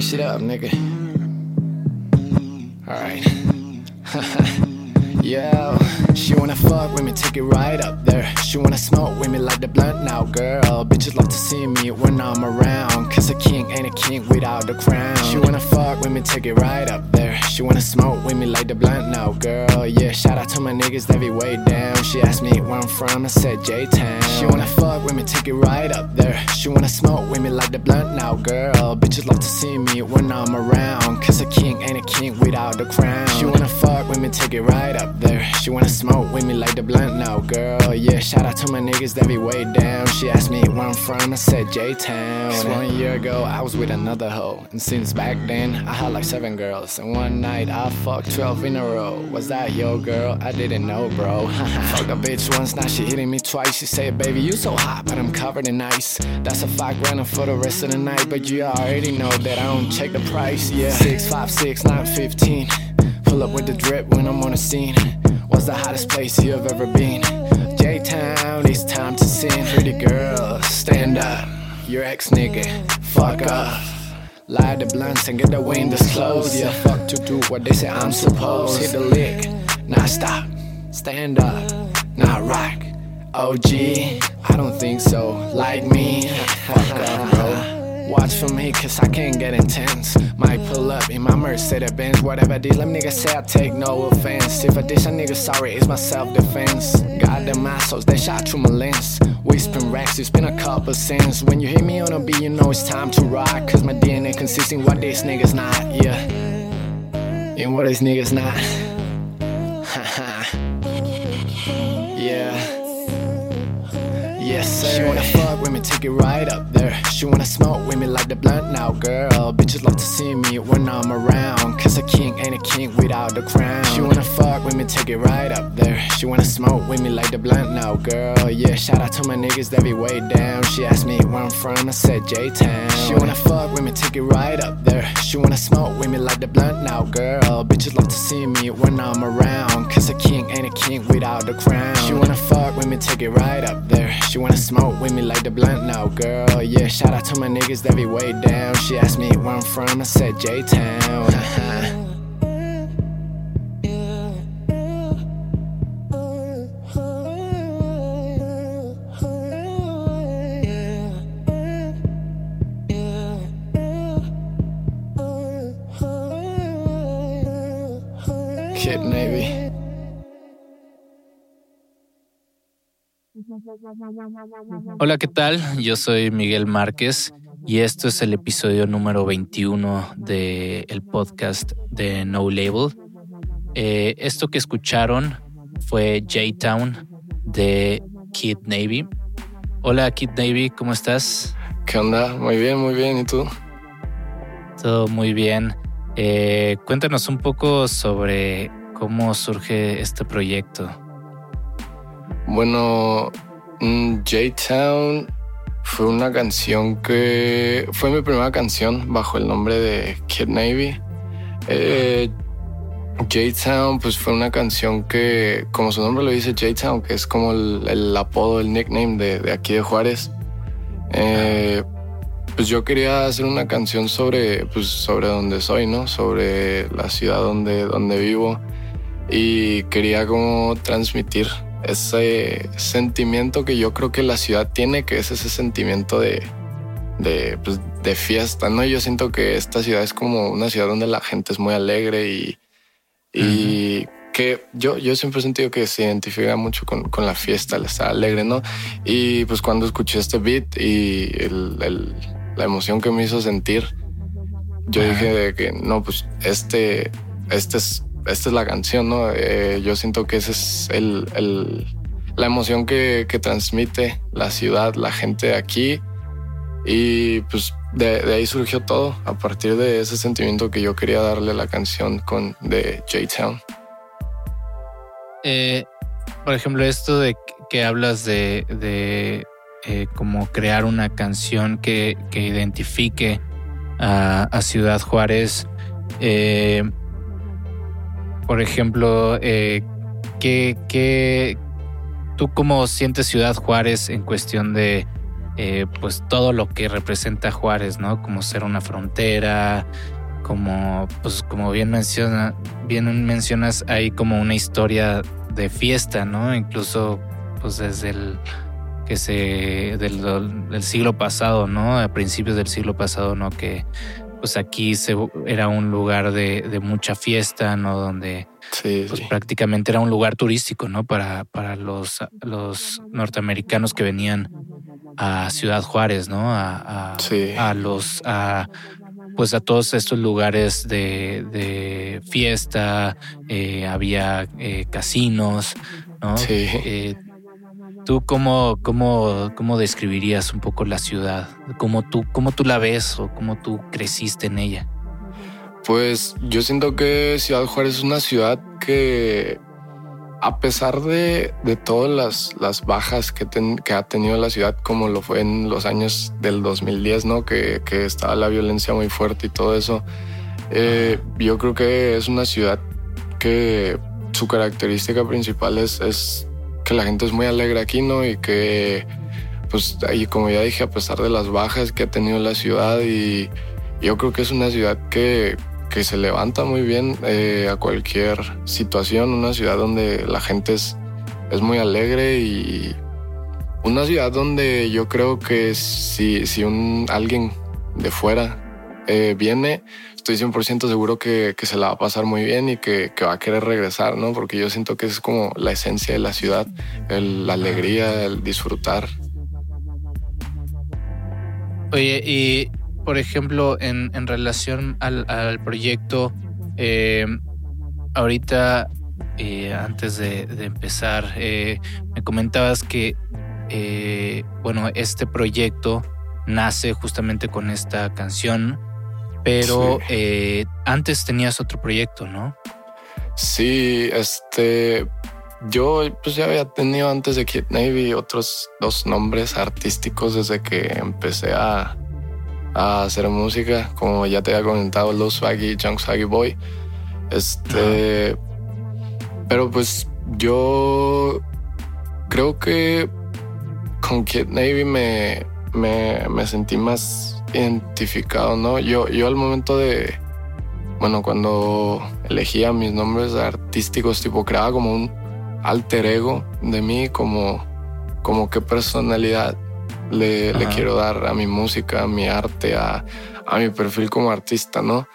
That shit up, nigga. Alright. Yo, she wanna fuck with me, take it right up there. She wanna smoke with me like the blunt now, girl. Bitches love to see me when I'm around. Cause a king ain't a king without the crown. She wanna fuck with me, take it right up there. She wanna smoke with me like the blunt now, girl. Yeah, shout out to my niggas that be way down. She asked me where I'm from, I said J Town. She wanna fuck with me, take it right up there. She wanna smoke with me like the blunt now, girl. Bitches love to see me when I'm around. Cause a king ain't a king without the crown. She wanna fuck with me, take it right up there. She wanna smoke with me like the blunt now, girl. Yeah, shout out to my niggas that be way down. She asked me where I'm from, I said J Town. One year ago, I was with another hoe. And since back then, I had like seven girls. And one night, I fucked 12 in a row. Was that your girl? I didn't know, bro. Fucked a bitch once, now she hitting me twice. She said, baby, you so hot, but I'm covered in ice. That's a fact, running for the rest of the night. But you already know that I don't check the price, yeah. 656, 915. Pull up with the drip when I'm on the scene. What's the hottest place you've ever been? Town, it's time to sing. Pretty girl, stand up. Your ex nigga, fuck off. Light the blunts and get the windows closed. Yeah, fuck to do what they say I'm supposed. To hit the lick, now stop. Stand up, now rock. OG, I don't think so. Like me, fuck bro. Watch for me, cause I can get intense. Might pull up in my Mercedes Benz. Whatever these them niggas say, I take no offense. If I dish a nigga sorry, it's my self defense. Got them assholes, they shot through my lens. We spin racks, it's been a couple cents. When you hear me on a beat, you know it's time to rock. Cause my DNA consisting what these niggas not, yeah. And what these niggas not. yeah. Yes, sir. She wanna fuck with me, take it right up there. She wanna smoke with me like the blunt now, girl. Bitches love to see me when I'm around. Cause a king ain't a king without the crown. She wanna fuck with me, take it right up there. She wanna smoke with me like the blunt now, girl. Yeah, shout out to my niggas that be way down. She asked me where I'm from, I said J Town. She wanna fuck with me, take it right up there. She wanna smoke with me like the blunt now, girl. Bitches love to see me when I'm around. Cause a king ain't a king without the crown. She wanna fuck with me, take it right up there. She wanna smoke with me like the blunt girl. Yeah, shout out to my niggas that be way down. She asked me where I'm from, I said J Town. Hola, ¿qué tal? Yo soy Miguel Márquez y esto es el episodio número 21 del el podcast de No Label. Eh, esto que escucharon fue J-Town de Kid Navy. Hola, Kid Navy, ¿cómo estás? ¿Qué onda? Muy bien, muy bien. ¿Y tú? Todo muy bien. Eh, cuéntanos un poco sobre cómo surge este proyecto. Bueno, mm, J-Town fue una canción que fue mi primera canción bajo el nombre de Kid Navy. Eh, J-Town pues fue una canción que, como su nombre lo dice, J-Town, que es como el, apodo, el nickname de, de aquí de Juárez. Eh, pues yo quería hacer una canción sobre, pues sobre donde soy, ¿no? Sobre la ciudad donde, donde vivo. Y quería como transmitir ese sentimiento que yo creo que la ciudad tiene, que es ese sentimiento de, de, pues, de fiesta, ¿no? Yo siento que esta ciudad es como una ciudad donde la gente es muy alegre y, y que yo, yo siempre he sentido que se identifica mucho con, con la fiesta, el estar alegre, ¿no? Y pues cuando escuché este beat y el, el, la emoción que me hizo sentir, yo dije de que no, pues este, este es, esta es la canción, ¿no? Eh, yo siento que esa es el, la emoción que, que transmite la ciudad, la gente de aquí. Y pues de, ahí surgió todo, a partir de ese sentimiento que yo quería darle a la canción con, de J-Town. Eh, por ejemplo, esto de que hablas de, de eh, como crear una canción que, que identifique a, a, Ciudad Juárez. Eh, por ejemplo, eh, ¿qué, ¿qué, tú cómo sientes Ciudad Juárez en cuestión de eh, pues todo lo que representa Juárez, ¿no? Como ser una frontera, como, pues como bien menciona, bien mencionas, hay como una historia de fiesta, ¿no? Incluso pues desde el que se del, siglo pasado, ¿no? A principios del siglo pasado, ¿no? Que pues aquí se, era un lugar de, mucha fiesta, ¿no? Donde pues, prácticamente era un lugar turístico, ¿no? Para, para los, los norteamericanos que venían a Ciudad Juárez, ¿no? A, a, los, a, pues a todos estos lugares de, fiesta, eh, había eh, casinos, ¿no? Sí. Eh, ¿Tú cómo, cómo, cómo describirías un poco la ciudad? ¿Cómo tú, ¿Cómo tú la ves o cómo tú creciste en ella? Pues yo siento que Ciudad Juárez es una ciudad que a pesar de, de todas las, las bajas que, que, ha tenido la ciudad, como lo fue en los años del 2010, ¿no? que, que estaba la violencia muy fuerte y todo eso, eh, yo creo que es una ciudad que su característica principal es, es que la gente es muy alegre aquí, ¿no? Y que, pues, ahí, como ya dije, a pesar de las bajas que ha tenido la ciudad, y yo creo que es una ciudad que, que se levanta muy bien eh, a cualquier situación, una ciudad donde la gente es, es muy alegre y una ciudad donde yo creo que si, si un, alguien de fuera eh, viene, estoy 100% seguro que, que, se la va a pasar muy bien y que, que, va a querer regresar, ¿no? Porque yo siento que es como la esencia de la ciudad, la alegría, el disfrutar. Oye, y por ejemplo, en, en relación al, al proyecto, eh, ahorita, eh, antes de, de empezar, eh, me comentabas que, bueno, este proyecto nace justamente con esta canción pero eh, antes tenías otro proyecto, ¿no? Sí, este, yo pues ya había tenido antes de Kid Navy otros dos nombres artísticos desde que empecé a, hacer música, como ya te había comentado, Low Swaggy, Young Swaggy Boy. Este, pero pues yo creo que con Kid Navy me, me, me sentí más identificado, ¿no? Yo, yo al momento de, bueno, cuando elegía mis nombres artísticos, tipo creaba como un alter ego de mí, como, como qué personalidad le, le quiero dar a mi música, a mi arte, a, a, mi perfil como artista, ¿no?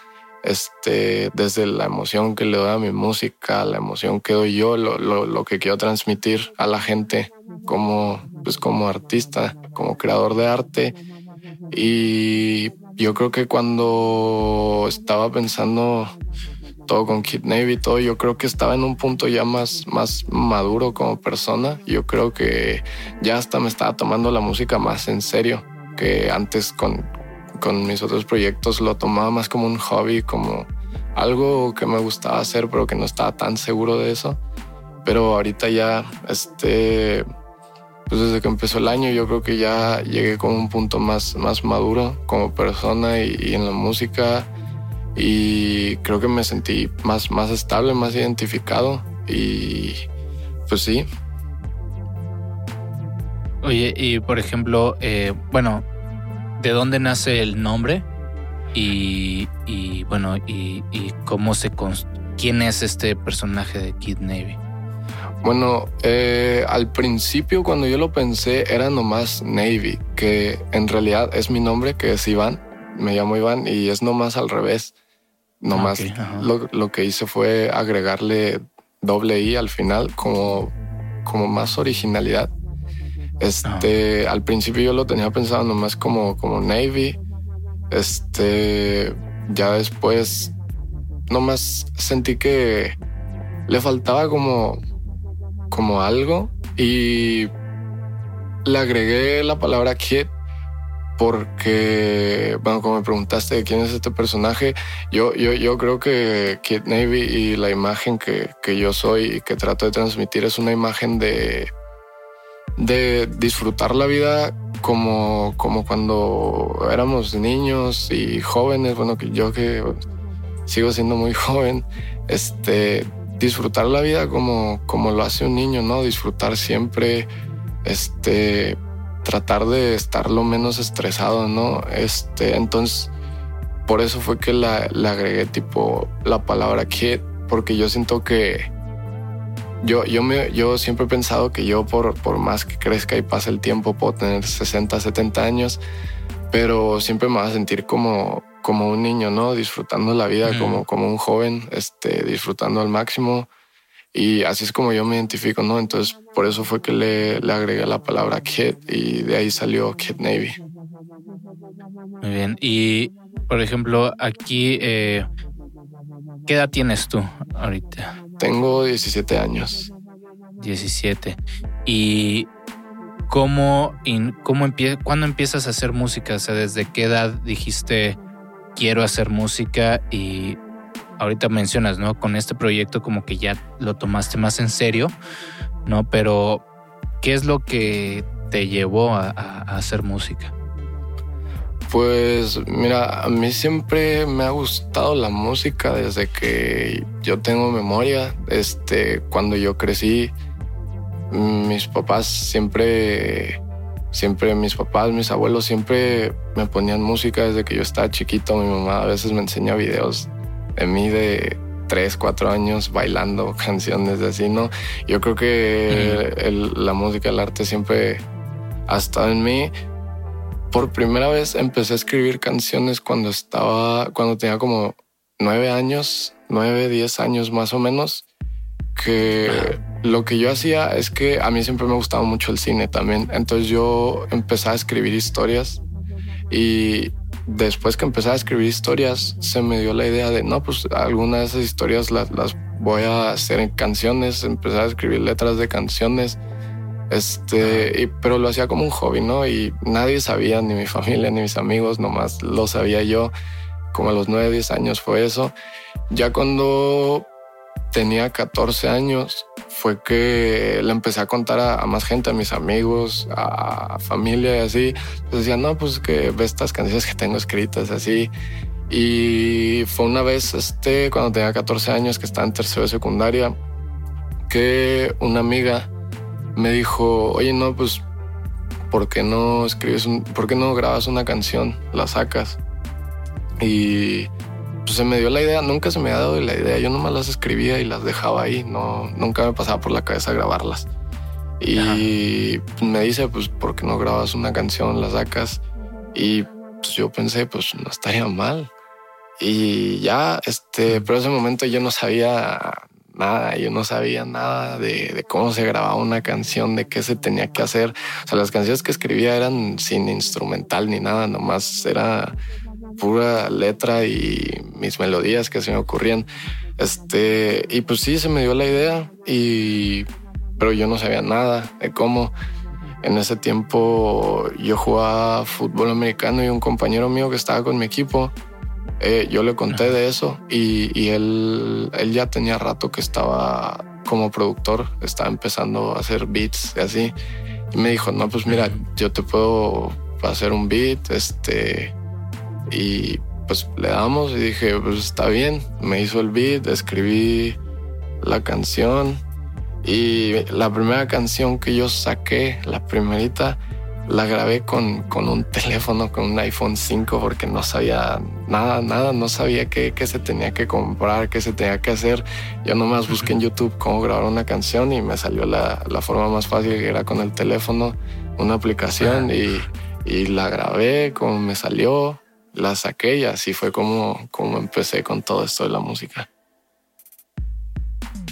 Este, desde la emoción que le doy a mi música, la emoción que doy yo, lo, lo, lo que quiero transmitir a la gente como, pues como artista, como creador de arte y yo creo que cuando estaba pensando todo con Kid Navy y todo, yo creo que estaba en un punto ya más, más maduro como persona. Yo creo que ya hasta me estaba tomando la música más en serio que antes con, con mis otros proyectos lo tomaba más como un hobby, como algo que me gustaba hacer, pero que no estaba tan seguro de eso. Pero ahorita ya, este, pues desde que empezó el año yo creo que ya llegué con un punto más, más maduro como persona y, en la música y creo que me sentí más, más estable, más identificado y pues sí. Oye, y por ejemplo, eh, bueno, ¿de dónde nace el nombre? Y, y bueno, y, y cómo se... ¿Quién es este personaje de Kid Navy? Bueno, eh, al principio cuando yo lo pensé era nomás Navy, que en realidad es mi nombre, que es Iván, me llamo Iván y es nomás al revés. Nomás lo, que hice fue agregarle doble I al final como, como más originalidad. Este, al principio yo lo tenía pensado nomás como, como Navy. Este, ya después nomás sentí que le faltaba como como algo y le agregué la palabra kid porque, bueno, como me preguntaste de quién es este personaje, yo, yo, yo creo que Kid Navy y la imagen que, que yo soy y que trato de transmitir es una imagen de, de disfrutar la vida como, como cuando éramos niños y jóvenes, bueno, que yo que sigo siendo muy joven, este, disfrutar la vida como, como lo hace un niño, ¿no? Disfrutar siempre, este, tratar de estar lo menos estresado, ¿no? Este, entonces, por eso fue que la, le agregué tipo la palabra kid, porque yo siento que yo, yo, yo siempre he pensado que yo por, por más que crezca y pase el tiempo puedo tener 60, 70 años, pero siempre me va a sentir como, como un niño, ¿no? Disfrutando la vida, como, como un joven, este, disfrutando al máximo. Y así es como yo me identifico, ¿no? Entonces, por eso fue que le, le agregué la palabra Kid y de ahí salió Kid Navy. Muy bien. Y, por ejemplo, aquí, eh, ¿qué edad tienes tú ahorita? Tengo 17 años. 17. ¿Y cómo, cómo empie cuándo empiezas a hacer música? O sea, ¿desde qué edad dijiste quiero hacer música y ahorita mencionas, ¿no? Con este proyecto como que ya lo tomaste más en serio, ¿no? Pero, ¿qué es lo que te llevó a, hacer música? Pues mira, a mí siempre me ha gustado la música desde que yo tengo memoria. Este, cuando yo crecí, mis papás siempre, siempre, mis papás, mis abuelos siempre me ponían música desde que yo estaba chiquito. Mi mamá a veces me enseña videos de mí de tres, cuatro años bailando canciones de así, ¿no? Yo creo que la música, el arte siempre ha estado en mí. Por primera vez empecé a escribir canciones cuando estaba, cuando tenía como nueve años, nueve, diez años más o menos, que lo que yo hacía es que a mí siempre me gustaba mucho el cine también. Entonces yo empecé a escribir historias y después que empecé a escribir historias, se me dio la idea de, no, pues algunas de esas historias las, las voy a hacer en canciones, empecé a escribir letras de canciones, este, y, pero lo hacía como un hobby, ¿no? Y nadie sabía, ni mi familia, ni mis amigos, nomás lo sabía yo, como a los 9, 10 años fue eso. Ya cuando tenía 14 años fue que le empecé a contar a, más gente, a mis amigos, a familia y así. Pues decían, no, pues que ve estas canciones que tengo escritas así. Y fue una vez, este, cuando tenía 14 años, que estaba en tercero de secundaria, que una amiga me dijo, oye, no, pues, ¿por qué no escribes, un, por qué no grabas una canción? La sacas. Y pues se me dio la idea, nunca se me ha dado la idea, yo nomás las escribía y las dejaba ahí, no, nunca me pasaba por la cabeza grabarlas. Y me dice, pues, ¿por qué no grabas una canción, la sacas? Y pues yo pensé, pues no estaría mal. Y ya, este, pero ese momento yo no sabía nada, yo no sabía nada de, de, cómo se grababa una canción, de qué se tenía que hacer. O sea, las canciones que escribía eran sin instrumental ni nada, nomás era pura letra y mis melodías que se me ocurrían. Este, y pues sí, se me dio la idea, y, pero yo no sabía nada de cómo. En ese tiempo yo jugaba fútbol americano y un compañero mío que estaba con mi equipo, eh, yo le conté de eso y, y, él, él ya tenía rato que estaba como productor, estaba empezando a hacer beats y así. Y me dijo, no, pues mira, yo te puedo hacer un beat, este, y pues le damos y dije, pues está bien. Me hizo el beat, escribí la canción y la primera canción que yo saqué, la primerita, la grabé con, con un teléfono, con un iPhone 5 porque no sabía nada, nada, no sabía qué, qué se tenía que comprar, qué se tenía que hacer. Yo nomás busqué en YouTube cómo grabar una canción y me salió la, la forma más fácil que era con el teléfono, una aplicación y, y la grabé como me salió la saqué y así fue como, como empecé con todo esto de la música.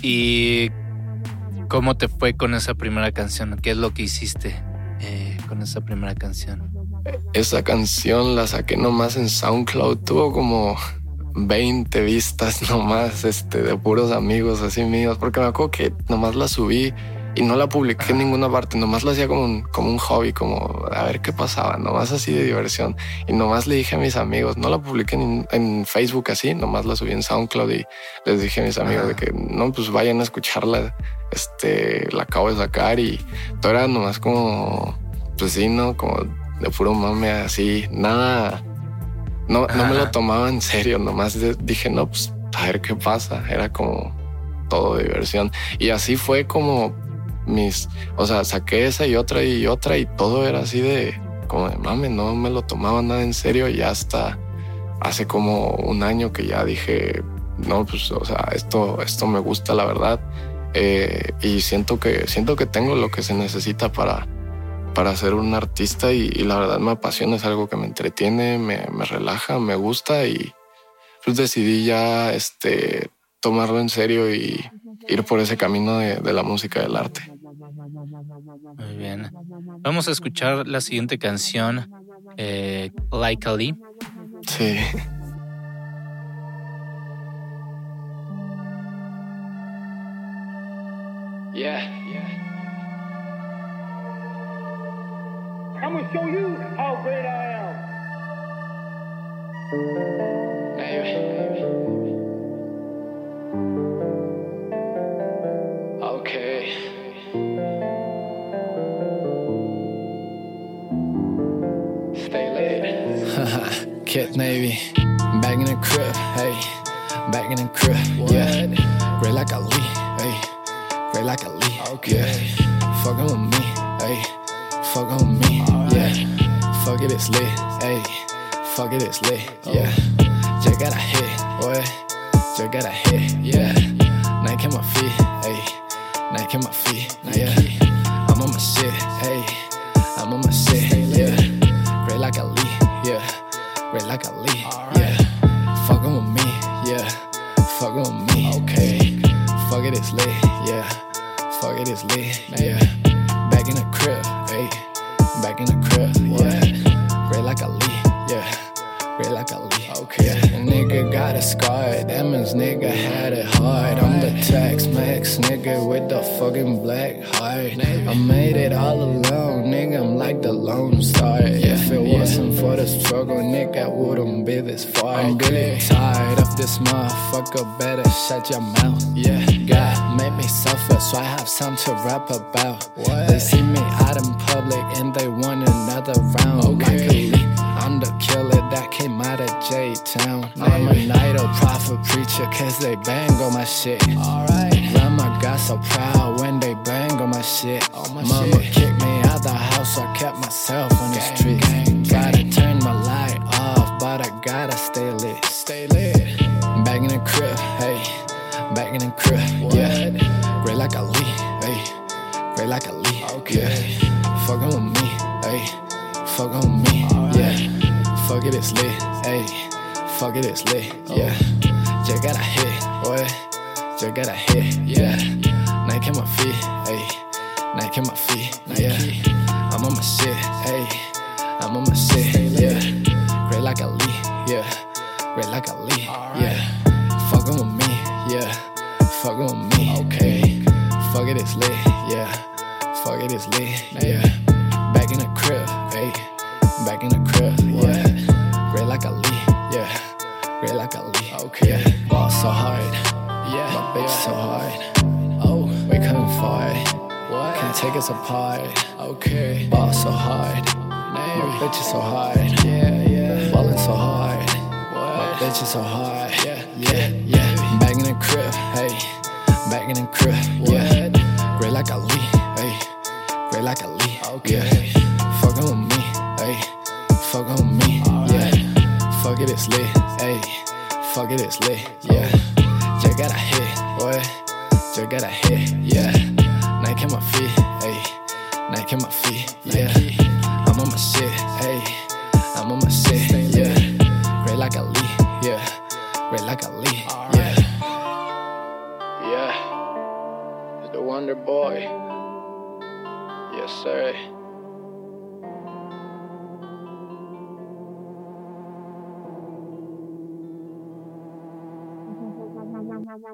¿Y cómo te fue con esa primera canción? ¿Qué es lo que hiciste eh, con esa primera canción? Esa canción la saqué nomás en SoundCloud, tuvo como 20 vistas nomás, este, de puros amigos así míos, porque me acuerdo que nomás la subí y no la publiqué en ninguna parte, nomás lo hacía como un, como un hobby, como a ver qué pasaba, nomás así de diversión. Y nomás le dije a mis amigos, no la publiqué en, en Facebook así, nomás la subí en SoundCloud y les dije a mis amigos de que no, pues vayan a escucharla, este, la acabo de sacar y todo era nomás como, pues sí, ¿no? Como de puro mame así, nada, no, no me lo tomaba en serio, nomás dije, no, pues a ver qué pasa, era como todo diversión. Y así fue como mis, o sea, saqué esa y otra y otra y todo era así de, como de mame, no me lo tomaba nada en serio y hasta hace como un año que ya dije, no, pues, o sea, esto, esto me gusta la verdad eh, y siento que, siento que tengo lo que se necesita para, para ser un artista y, la verdad me apasiona, es algo que me entretiene, me, me relaja, me gusta y pues decidí ya este, tomarlo en serio y ir por ese camino de, de la música del arte. Muy bien. Vamos a escuchar la siguiente canción, eh, Like Ali. Sí. Yeah, yeah. I'm gonna show you how great I am. Baby. Kit Navy, back in the crib, hey, back in the crib, yeah. Great like a Ali, hey, great like Ali, okay. Yeah. Fucking with me, hey, fucking with me, yeah. Fuck it, it's lit, hey, fuck it, it's lit, yeah. Just got a hit, boy, just got a hit, yeah. Nike on my feet, hey, Nike on my feet, Shut your mouth. Yeah, God made me suffer, so I have something to rap about.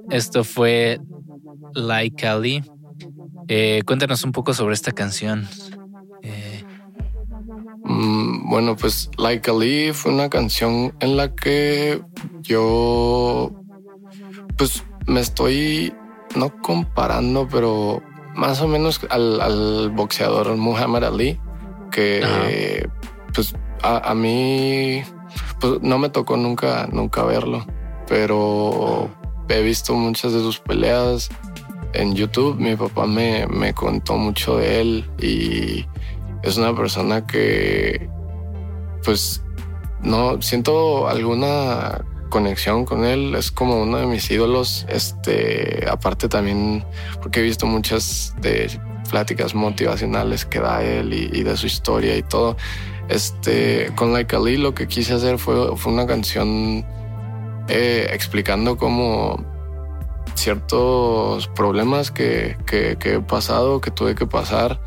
Esto fue Like Ali. Eh, cuéntanos un poco sobre esta canción. Eh, Mm, bueno, pues Like a Leaf fue una canción en la que yo pues me estoy no comparando, pero más o menos al, al boxeador Muhammad Ali, que pues a, a, mí pues no me tocó nunca, nunca verlo, pero he visto muchas de sus peleas en YouTube. Mi papá me, me contó mucho de él y es una persona que pues no siento alguna conexión con él. Es como uno de mis ídolos. Este, aparte también porque he visto muchas de pláticas motivacionales que da él y, de su historia y todo. Este, con Like Ali lo que quise hacer fue, fue una canción eh, explicando cómo ciertos problemas que, que, que, he pasado, que tuve que pasar,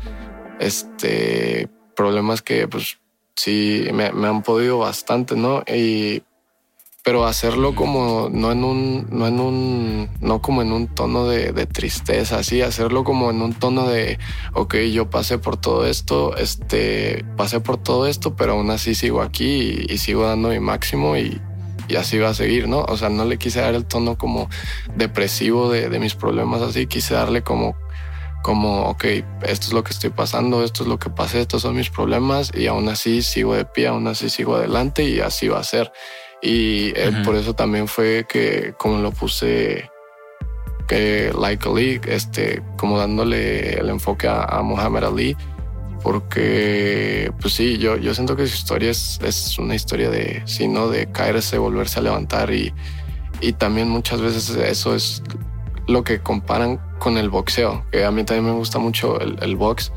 este, problemas que pues sí me, me han podido bastante, ¿no? Y pero hacerlo como no en un, no en un, no como en un tono de, de, tristeza, así, hacerlo como en un tono de, ok, yo pasé por todo esto, este, pasé por todo esto, pero aún así sigo aquí y, y sigo dando mi máximo y, y, así va a seguir, ¿no? O sea, no le quise dar el tono como depresivo de, de mis problemas así, quise darle como como, ok, esto es lo que estoy pasando, esto es lo que pasé, estos son mis problemas y aún así sigo de pie, aún así sigo adelante y así va a ser. Y eh, uh -huh. por eso también fue que como lo puse que like Ali, este, como dándole el enfoque a, a Muhammad Ali, porque pues sí, yo, yo siento que su historia es, es una historia de, sí, ¿no? De caerse, volverse a levantar y, y también muchas veces eso es lo que comparan con el boxeo, que a mí también me gusta mucho el, el box.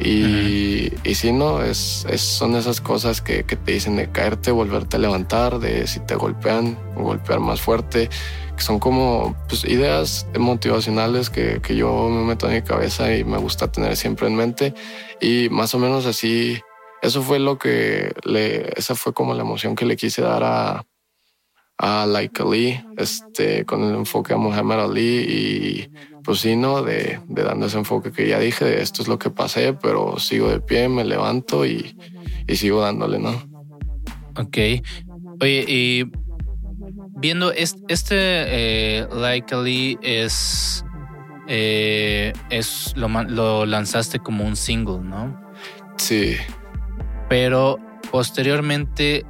Y, uh -huh. y si no, es, es, son esas cosas que, que, te dicen de caerte, volverte a levantar, de si te golpean, golpear más fuerte, que son como pues, ideas motivacionales que, que yo me meto en mi cabeza y me gusta tener siempre en mente. Y más o menos así, eso fue lo que le, esa fue como la emoción que le quise dar a, a Like Ali, este, con el enfoque a Muhammad Ali y pues sí, ¿no? De, de, dando ese enfoque que ya dije, de esto es lo que pasé, pero sigo de pie, me levanto y, y sigo dándole, ¿no? Ok. Oye, y viendo este, este eh, Like Ali es, eh, es lo, lo lanzaste como un single, ¿no? Sí. Pero posteriormente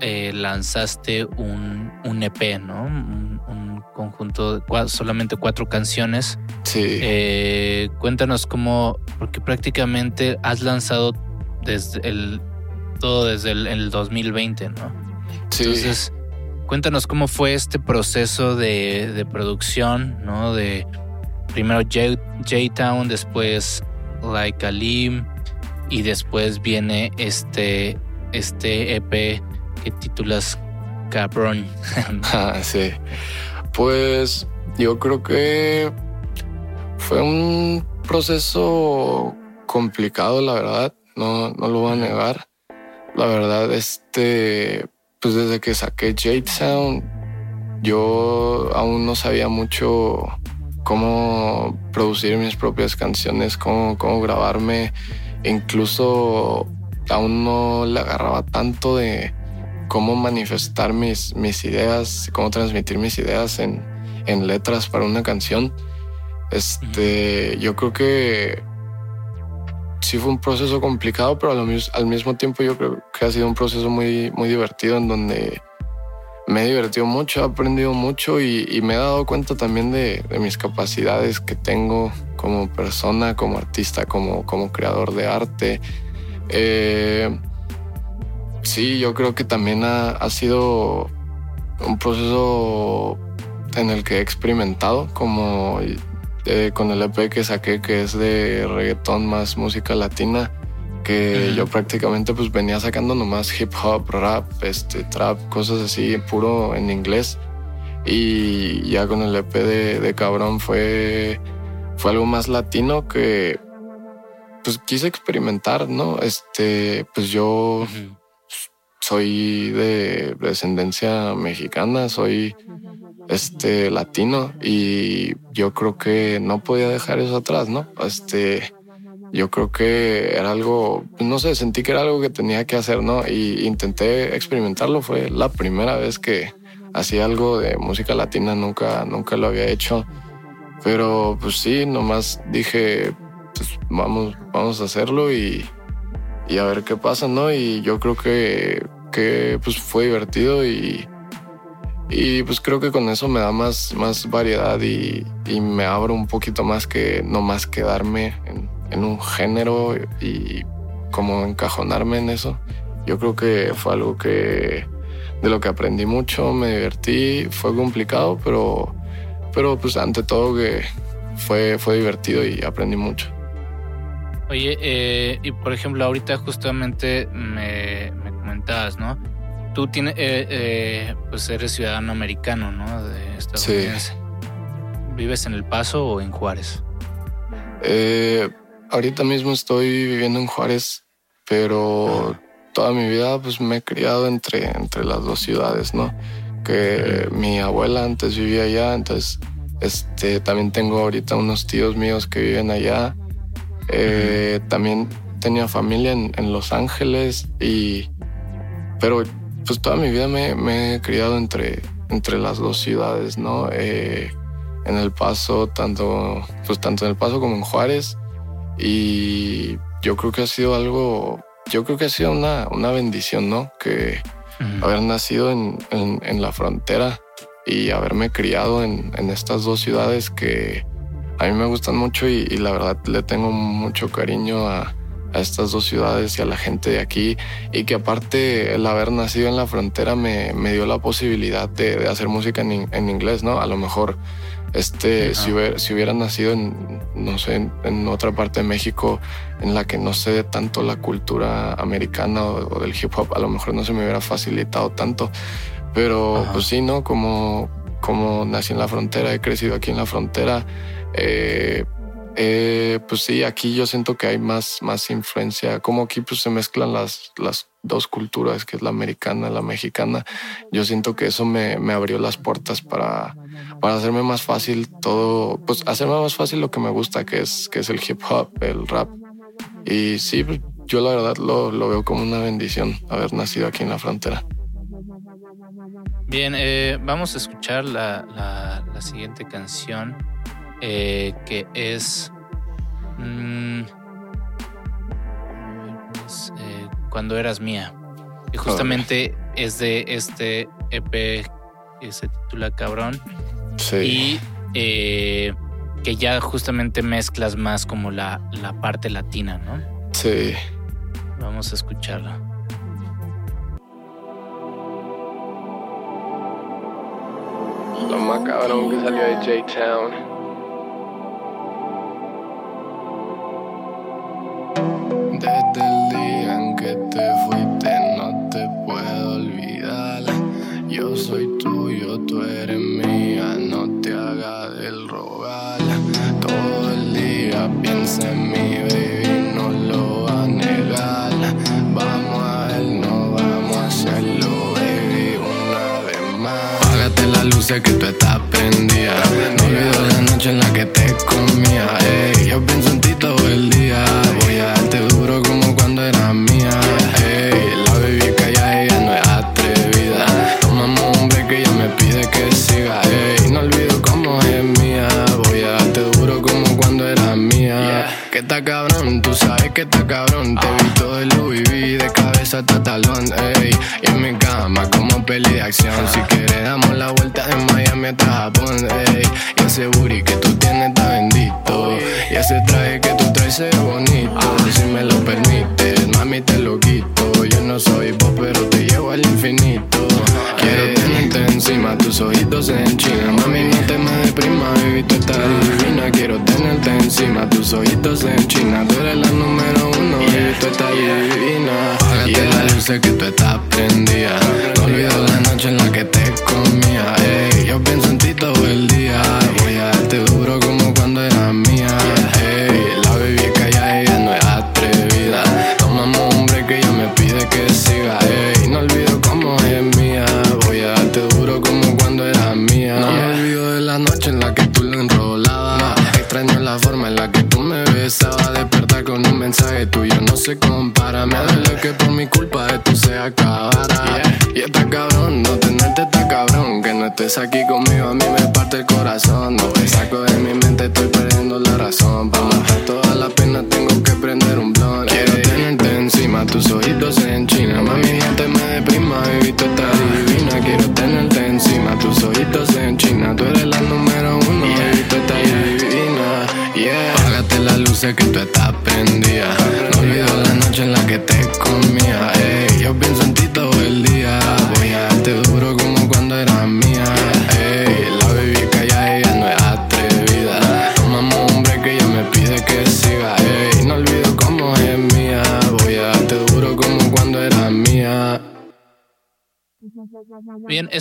eh, lanzaste un, un, EP, ¿no? Un, un conjunto de cuatro, solamente cuatro canciones. Sí. Eh, cuéntanos cómo, porque prácticamente has lanzado desde el todo desde el, el 2020, ¿no? Sí. Entonces, cuéntanos cómo fue este proceso de, de producción, ¿no? De primero J-Town, después Like Alim y después viene este, este EP que titulas Cabrón. ah, sí. Pues yo creo que fue un proceso complicado, la verdad. No, no lo voy a negar. La verdad, este, pues desde que saqué Jade Sound, yo aún no sabía mucho cómo producir mis propias canciones, cómo, cómo grabarme. Incluso aún no le agarraba tanto de cómo manifestar mis, mis ideas, cómo transmitir mis ideas en, en letras para una canción. Este, yo creo que sí fue un proceso complicado, pero al, mismo tiempo yo creo que ha sido un proceso muy, muy divertido en donde me he divertido mucho, he aprendido mucho y, y me he dado cuenta también de, de, mis capacidades que tengo como persona, como artista, como, como creador de arte. Eh, sí, yo creo que también ha, ha, sido un proceso en el que he experimentado, como eh, con el EP que saqué, que es de reggaetón más música latina, que uh -huh. yo prácticamente pues venía sacando nomás hip hop, rap, este, trap, cosas así, puro en inglés. Y ya con el EP de, de Cabrón fue, fue algo más latino que pues quise experimentar, ¿no? Este, pues yo... Uh -huh soy de descendencia mexicana, soy este latino y yo creo que no podía dejar eso atrás, ¿no? Este, yo creo que era algo, no sé, sentí que era algo que tenía que hacer, ¿no? Y intenté experimentarlo, fue la primera vez que hacía algo de música latina, nunca, nunca lo había hecho, pero pues sí, nomás dije, pues vamos, vamos a hacerlo y, y a ver qué pasa, ¿no? Y yo creo que, que pues fue divertido y y pues creo que con eso me da más, más variedad y, y me abro un poquito más que no más quedarme en, en, un género y como encajonarme en eso. Yo creo que fue algo que de lo que aprendí mucho, me divertí, fue complicado, pero, pero pues ante todo que fue, fue divertido y aprendí mucho. Oye, eh, y por ejemplo, ahorita justamente me, me comentabas, ¿no? Tú tienes, eh, eh, pues eres ciudadano americano, ¿no? De estadounidense. Sí. ¿Vives en El Paso o en Juárez? Eh, ahorita mismo estoy viviendo en Juárez, pero toda mi vida pues me he criado entre, entre las dos ciudades, ¿no? Que mi abuela antes vivía allá, entonces este, también tengo ahorita unos tíos míos que viven allá. también tenía familia en, en Los Ángeles y pero pues toda mi vida me, he criado entre, entre las dos ciudades, ¿no? Eh, en El Paso, tanto, pues tanto en El Paso como en Juárez. Y yo creo que ha sido algo, yo creo que ha sido una, una bendición, ¿no? Que haber nacido en, en, la frontera y haberme criado en, en, estas dos ciudades que a mí me gustan mucho y la verdad le tengo mucho cariño a, a estas dos ciudades y a la gente de aquí y que aparte el haber nacido en la frontera me, me dio la posibilidad de, de hacer música en, en, inglés, ¿no? A lo mejor este, si, hubiera, si hubiera nacido en, no sé, en, otra parte de México en la que no sé tanto la cultura americana o, del hip hop, a lo mejor no se me hubiera facilitado tanto. Pero pues sí, ¿no? Como, como nací en la frontera, he crecido aquí en la frontera, eh, eh, pues sí, aquí yo siento que hay más, más influencia, como aquí pues se mezclan las, las dos culturas, que es la americana la mexicana. Yo siento que eso me, me abrió las puertas para, para hacerme más fácil todo, pues hacerme más fácil lo que me gusta, que es, que es el hip hop, el rap. Y sí, pues, yo la verdad lo, lo veo como una bendición haber nacido aquí en la frontera. Bien, eh, vamos a escuchar la, la, la siguiente canción eh, que es mm, eh, Cuando eras mía. Y justamente es de este EP que se titula Cabrón. Sí. Y eh, que ya justamente mezclas más como la, la parte latina, ¿no? Sí. Vamos a escucharla. Lo más cabrón que salió de J-Town. Desde el día en que te fuiste no te puedo olvidar. Yo soy tuyo, tú eres mía, no te hagas del rogar. Todo el día piensa en mí, Luz que tú estás prendida. No olvido la noche en la que te comía. Ey, yo pienso en ti todo el día. Voy a darte duro como cuando era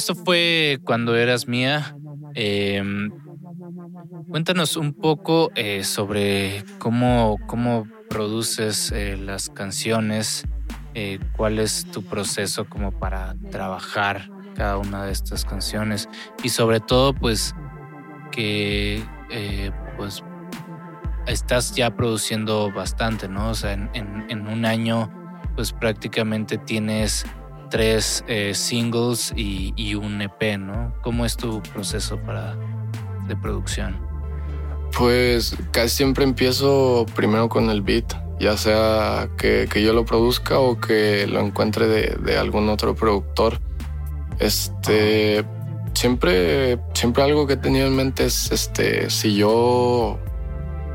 Esto fue cuando eras mía. Eh, cuéntanos un poco eh, sobre cómo, cómo produces eh, las canciones, eh, cuál es tu proceso como para trabajar cada una de estas canciones y sobre todo pues que pues estás ya produciendo bastante, ¿no? O sea, en- en un año pues prácticamente tienes tres eh, singles y, un EP, ¿no? ¿Cómo es tu proceso para de producción? Pues casi siempre empiezo primero con el beat, ya sea que, yo lo produzca o que lo encuentre de, de algún otro productor. Este, siempre, siempre algo que he tenido en mente es, este, si yo,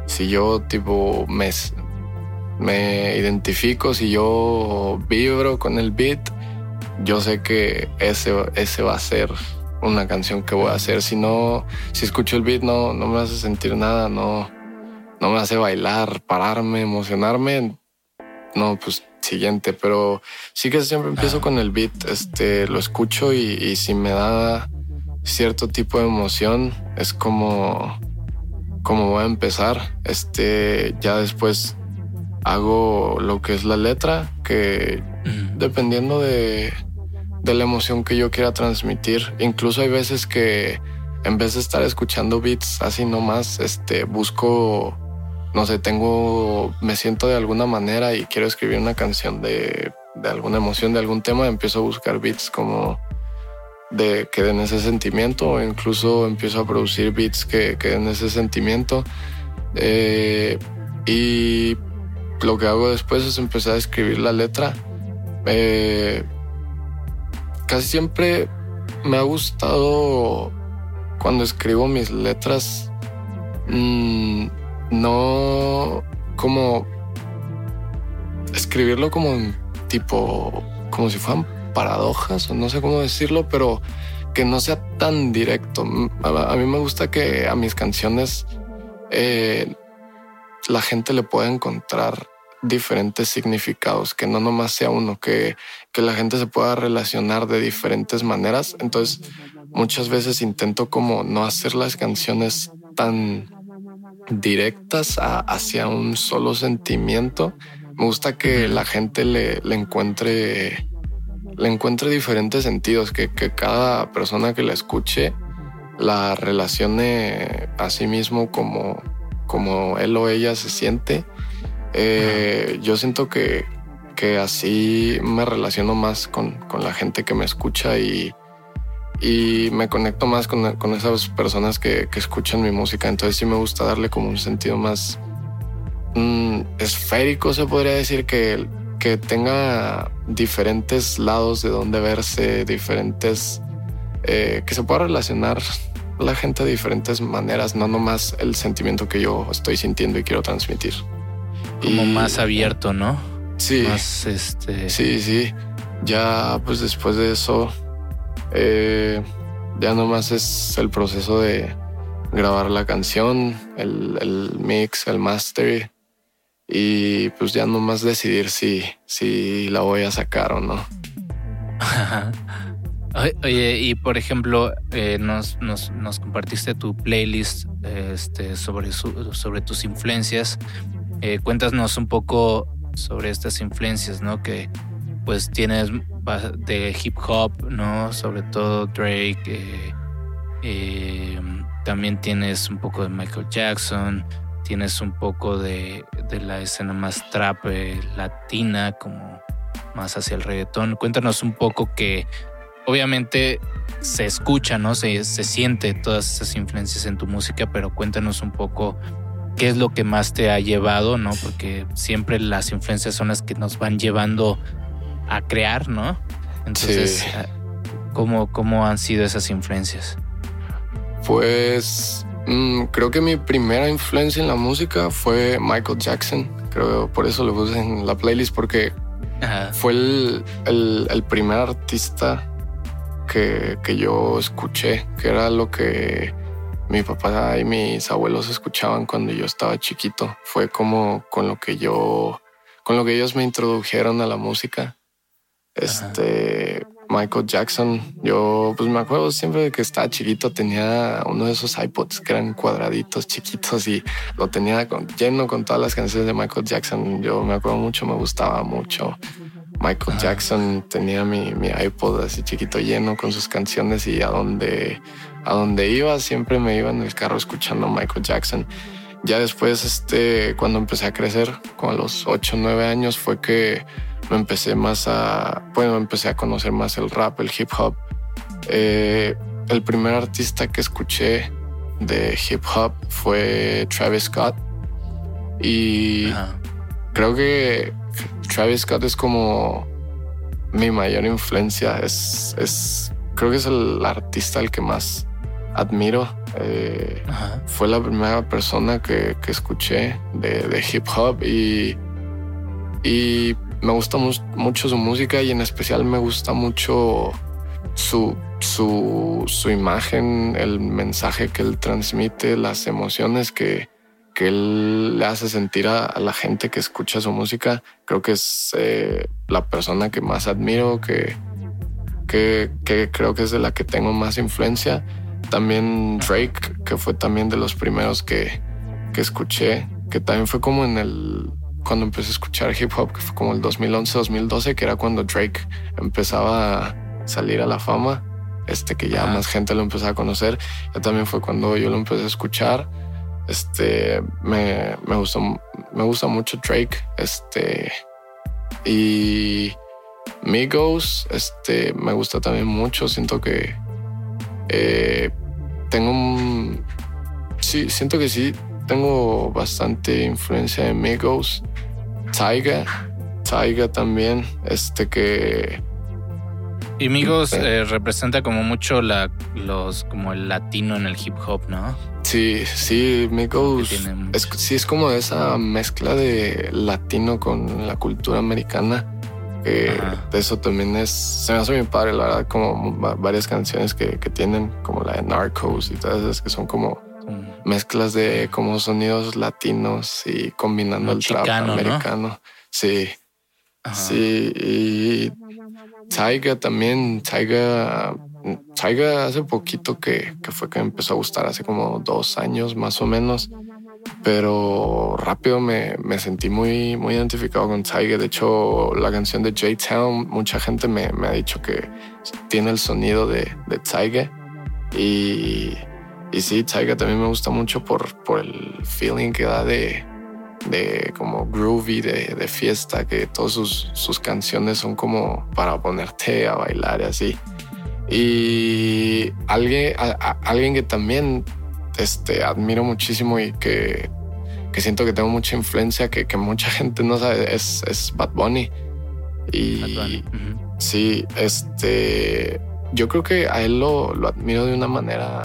si yo tipo me, me identifico, si yo vibro con el beat, yo sé que ese, ese va a ser una canción que voy a hacer. Si no, si escucho el beat no, no me hace sentir nada, no, no me hace bailar, pararme, emocionarme. No, pues siguiente, pero sí que siempre empiezo con el beat, este, lo escucho y, y si me da cierto tipo de emoción, es como, como voy a empezar. Este, ya después hago lo que es la letra, que dependiendo de, de la emoción que yo quiera transmitir. Incluso hay veces que en vez de estar escuchando beats así nomás, este, busco, no sé, tengo, me siento de alguna manera y quiero escribir una canción de, de alguna emoción, de algún tema, empiezo a buscar beats como de que den ese sentimiento incluso empiezo a producir beats que, que den ese sentimiento. Eh, y lo que hago después es empezar a escribir la letra. Eh, casi siempre me ha gustado cuando escribo mis letras mm, no como escribirlo como tipo como si fueran paradojas o no sé cómo decirlo pero que no sea tan directo. A, a mí me gusta que a mis canciones eh, la gente le pueda encontrar diferentes significados, que no nomás sea uno, que, que la gente se pueda relacionar de diferentes maneras. Entonces, muchas veces intento como no hacer las canciones tan directas hacia un solo sentimiento. Me gusta que la gente le, le encuentre le encuentre diferentes sentidos, que, que cada persona que la escuche la relacione a sí mismo como, como él o ella se siente. Eh, yo siento que, que así me relaciono más con, con la gente que me escucha y, y me conecto más con, con esas personas que, que escuchan mi música. Entonces sí me gusta darle como un sentido más mm, esférico, se podría decir, que, que tenga diferentes lados de donde verse, diferentes... eh, que se pueda relacionar la gente de diferentes maneras, no nomás el sentimiento que yo estoy sintiendo y quiero transmitir. Como Y- más abierto, ¿no? Sí, Más este. sí, sí. Ya pues después de eso, eh, ya nomás es el proceso de grabar la canción, el, el mix, el master y pues ya nomás decidir si, si la voy a sacar o no. Oye, y por ejemplo, eh, nos, nos, nos compartiste tu playlist este, sobre, su- sobre tus influencias. Eh, cuéntanos un poco sobre estas influencias, ¿no? Que pues tienes de hip hop, ¿no? Sobre todo Drake. eh, eh, también tienes un poco de Michael Jackson. Tienes un poco de, de la escena más trap eh, latina, como más hacia el reggaetón. Cuéntanos un poco que obviamente se escucha, ¿no? Se, se siente todas esas influencias en tu música, pero cuéntanos un poco qué es lo que más te ha llevado, ¿no? Porque siempre las influencias son las que nos van llevando a crear, ¿no? Entonces, Sí. eh, ¿cómo, ¿cómo han sido esas influencias? Pues mm, creo que mi primera influencia en la música fue Michael Jackson. Creo por eso lo puse en la playlist porque Ajá. fue el, el- el primer artista que, que yo escuché, que era lo que mi papá y mis abuelos escuchaban cuando yo estaba chiquito. Fue como con lo que yo, con lo que ellos me introdujeron a la música. Este Michael Jackson, yo pues me acuerdo siempre de que estaba chiquito, tenía uno de esos iPods que eran cuadraditos, chiquitos y lo tenía con- lleno con todas las canciones de Michael Jackson. Yo me acuerdo mucho, me gustaba mucho. Michael. Jackson tenía mi, mi iPod así chiquito lleno con sus canciones y a donde, a donde iba siempre me iba en el carro escuchando a Michael Jackson. Ya después, este, cuando empecé a crecer, con los 8 o 9 años, fue que me empecé más a, bueno, empecé a conocer más el rap, el hip hop. Eh, el primer artista que escuché de hip hop fue Travis Scott. Y Ajá. creo que Travis Scott es como mi mayor influencia. Es, es creo que es el artista al que más admiro. Eh, fue la primera persona que, que escuché de, de hip hop y, y me gusta mu- mucho su música y en especial me gusta mucho su, su, su imagen, el mensaje que él transmite, las emociones que, que él le hace sentir a, a la gente que escucha su música. Creo que es eh, la persona que más admiro, que, que, que creo que es de la que tengo más influencia. También Drake, que fue también de los primeros que, que escuché, que también fue como en el, cuando empecé a escuchar hip hop, que fue como el 2011-2012, que era cuando Drake empezaba a salir a la fama, este que ya más gente lo empezaba a conocer. Ya también fue cuando yo lo empecé a escuchar. Este, me, me gustó, me gusta mucho Drake, este, y Migos, este, me gusta también mucho. Siento que eh, tengo un, sí, siento que sí, tengo bastante influencia de Migos. Taiga, Taiga también, este que Y Migos eh, representa como mucho la, los, como el latino en el hip hop, ¿no? sí, sí, Migos es, sí es como esa mezcla de latino con la cultura americana. Que Ajá. de eso también es, se me hace muy padre, la verdad, como va- varias canciones que, que tienen, como la de Narcos y todas esas que son como mezclas de como sonidos latinos y combinando el trap chicano, ¿no? americano. Sí, Ajá. sí. Y Taiga también, Taiga, Taiga hace poquito que, que fue que me empezó a gustar, hace como dos años más o menos. Pero rápido me, me sentí muy, muy identificado con Taiga. De hecho, la canción de J-Town, mucha gente me, me ha dicho que tiene el sonido de, de Taiga. Y, y sí, Taiga también me gusta mucho por, por el feeling que da de, de como groovy, de, de fiesta, que todas sus, sus canciones son como para ponerte a bailar y así. Y alguien, a- a- alguien que también este, admiro muchísimo y que, que siento que tengo mucha influencia, que, que mucha gente no sabe, es, es Bad Bunny. Y Bad Bunny. Sí, este, yo creo que a él lo, lo admiro de una manera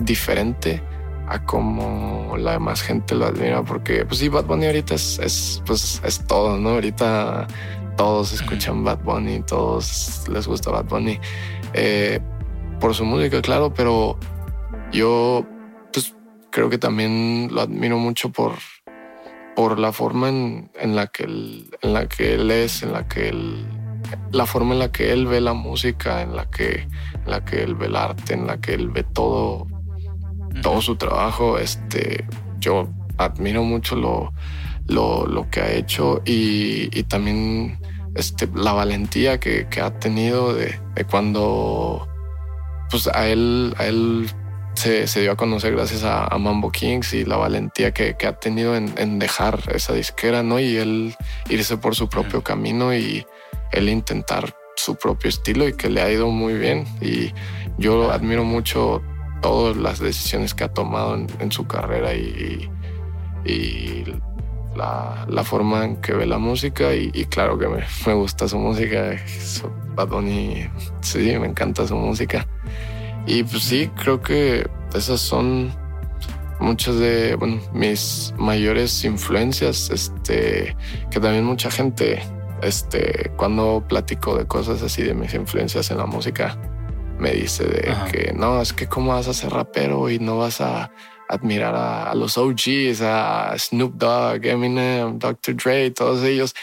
diferente a como la demás gente lo admira, porque pues sí, Bad Bunny ahorita es, es, pues, es todo, ¿no? Ahorita todos escuchan Bad Bunny, todos les gusta Bad Bunny, eh, por su música, claro, pero yo creo que también lo admiro mucho por, por la forma en, en la que él, en la que él es, en la que él, la forma en la que él ve la música, en la que, en la que él ve el arte, en la que él ve todo, todo su trabajo. Este, yo admiro mucho lo, lo, lo que ha hecho y, y también este, la valentía que, que ha tenido de, de cuando pues a él, a él se, dio a conocer gracias a, a Mambo Kings y la valentía que, ha tenido en, dejar esa disquera, ¿no? Y él irse por su propio camino y él intentar su propio estilo y que le ha ido muy bien. Y yo admiro mucho todas las decisiones que ha tomado en, su carrera y, la, forma en que ve la música y, claro que me, me, gusta su música. Bad Bunny, sí, me encanta su música. Y pues sí, creo que esas son muchas de bueno, mis mayores influencias, este, que también mucha gente, este, cuando platico de cosas así de mis influencias en la música, me dice de que no, es que cómo vas a ser rapero y no vas a admirar a, los OGs, a Snoop Dogg, Eminem, Dr. Dre, todos ellos.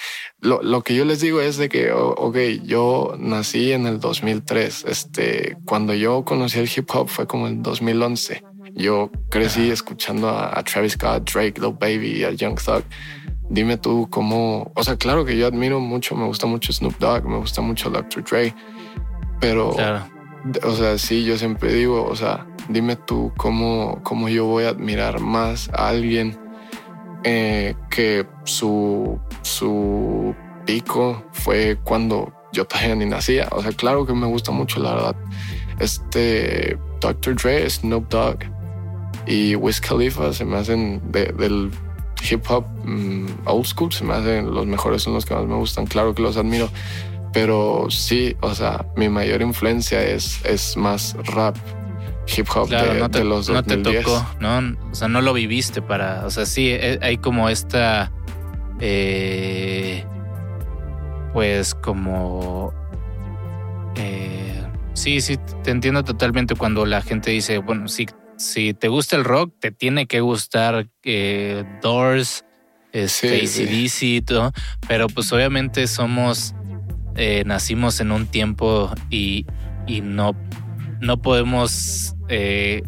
Lo, lo, que yo les digo es de que, ok, yo nací en el 2003. Este, cuando yo conocí el hip hop fue como en 2011. Yo crecí escuchando a, Travis Scott, Drake, Lil Baby, a Young Thug. Dime tú cómo, o sea, claro que yo admiro mucho, me gusta mucho Snoop Dogg, me gusta mucho Dr. Dre, pero, o sea, sí, yo siempre digo, o sea, dime tú cómo, cómo yo voy a admirar más a alguien eh, que su, su pico fue cuando yo todavía ni nacía. O sea, claro que me gusta mucho, la verdad. Este Dr. Dre, Snoop Dogg y Wiz Khalifa se me hacen del hip hop mm, old school, se me hacen los mejores, son los que más me gustan. Claro que los admiro. Pero sí, o sea, mi mayor influencia es, es más rap hip hop de, los 2010. No te tocó, ¿no? O sea, no lo viviste para. O sea, sí, eh, hay como esta. Eh, pues como. Eh, sí, sí, te entiendo totalmente cuando la gente dice, bueno, si, si te gusta el rock, te tiene que gustar eh, Doors, este, sí, todo, pero pues obviamente somos, nacimos en un tiempo y, y no, no podemos eh,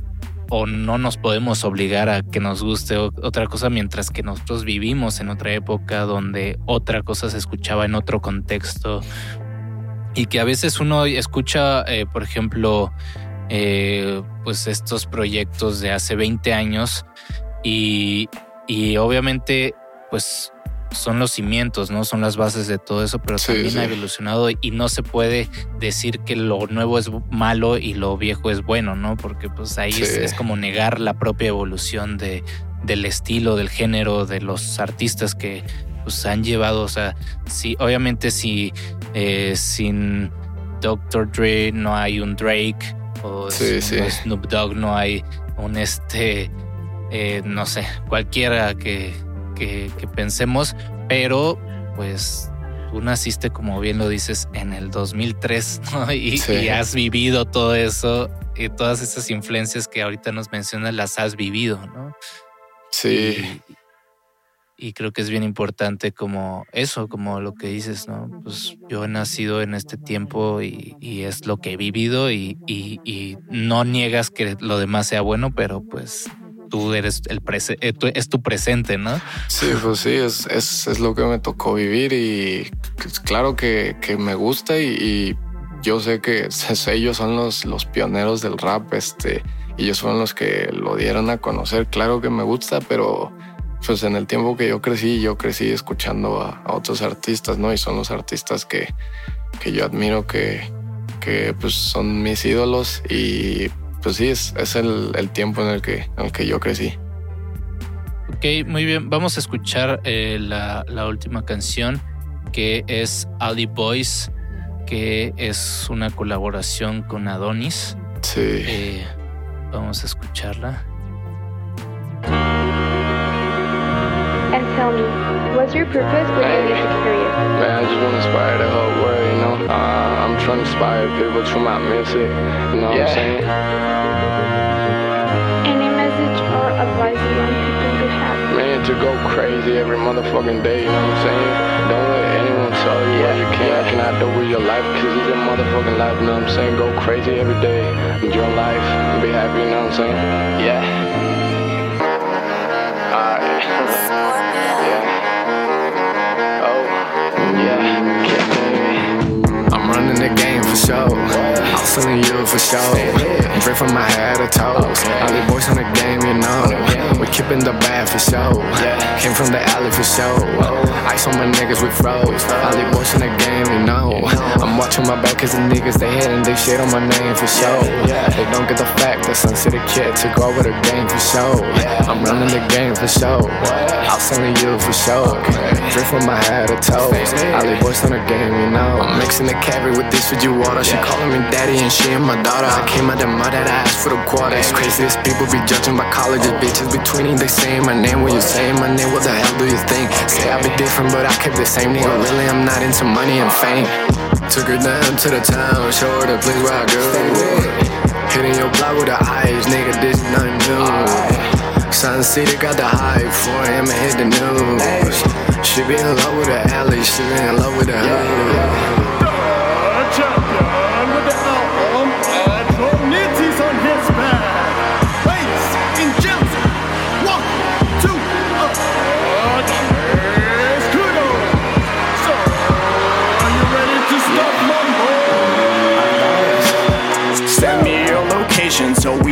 o no nos podemos obligar a que nos guste otra cosa mientras que nosotros vivimos en otra época donde otra cosa se escuchaba en otro contexto. Y que a veces uno escucha, eh, por ejemplo, eh, pues estos proyectos de hace 20 años y, y obviamente pues son los cimientos, ¿no? Son las bases de todo eso, pero también ha evolucionado y no se puede decir que lo nuevo es malo y lo viejo es bueno, ¿no? Porque pues ahí es, como negar la propia evolución de, del estilo, del género, de los artistas que pues han llevado, o sea, sí, obviamente si eh, sin Dr. Dre no hay un Drake o sin Snoop Dogg no hay un este, eh, no sé, cualquiera que que, pensemos, pero pues tú naciste, como bien lo dices, en el 2003 y, has vivido todo eso y todas esas influencias que ahorita nos mencionas las has vivido, ¿no? Sí. Y, creo que es bien importante como eso, como lo que dices, ¿no? Pues yo he nacido en este tiempo y, es lo que he vivido y no niegas que lo demás sea bueno, pero pues tú eres el presente, eh, es tu presente, ¿no? Sí, pues sí, es, es, lo que me tocó vivir y claro que, me gusta y, yo sé que ellos son los, los pioneros del rap, este, ellos fueron los que lo dieron a conocer. Claro que me gusta, pero pues en el tiempo que yo crecí, yo crecí escuchando a, otros artistas, ¿no? Y son los artistas que, que yo admiro, que, que pues son mis ídolos y pues sí, es, el, tiempo en el, que, en el que yo crecí. Ok, muy bien. Vamos a escuchar eh, la, última canción que es Ali Boys, que es una colaboración con Adonis. Sí. Eh, vamos a escucharla. And tell me, what's your purpose with? Man, I just want to inspire the whole world. Uh, I'm trying to inspire people through my music, you know yeah. what I'm saying? Any message or advice you want people to have? Man, to go crazy every motherfucking day, you know what I'm saying? Don't let anyone tell you yeah. what you can yeah. cannot do with your life, because it's your motherfucking life, you know what I'm saying? Go crazy every day, enjoy life, be happy, you know what I'm saying? Yeah. Sure. I'm feeling you for sure. Drip from my head to toes. All the boys on the game, you know. We keeping the bad for sure. Came from the alley for sure. Ice on my niggas, we froze. All the boys in the game, you know. I'm watching my back cause the niggas they hitting they shit on my name for sure. They don't get the fact that Sun City kid took over the game for sure. I'm running the game for sure. I'm selling you for sure. Drip from my head to toes. All the boys on the game, you know. I'm mixing the cabbage with this Fiji water. She calling me daddy and she and my daughter. I came out the mud that I asked for the quarters. Craziest people be judging my colleges. Bitches be tweeting, they saying my name. When you say my name, what the hell do you think? Say I be different, but I keep the same nigga. Really, I'm not into money and fame. Took her down to the town, show her the place where I go. Hitting your block with the eyes, nigga, this nothing new. Sun City got the hype for him and hit the news. She be in love with the alley, she be in love with the hood.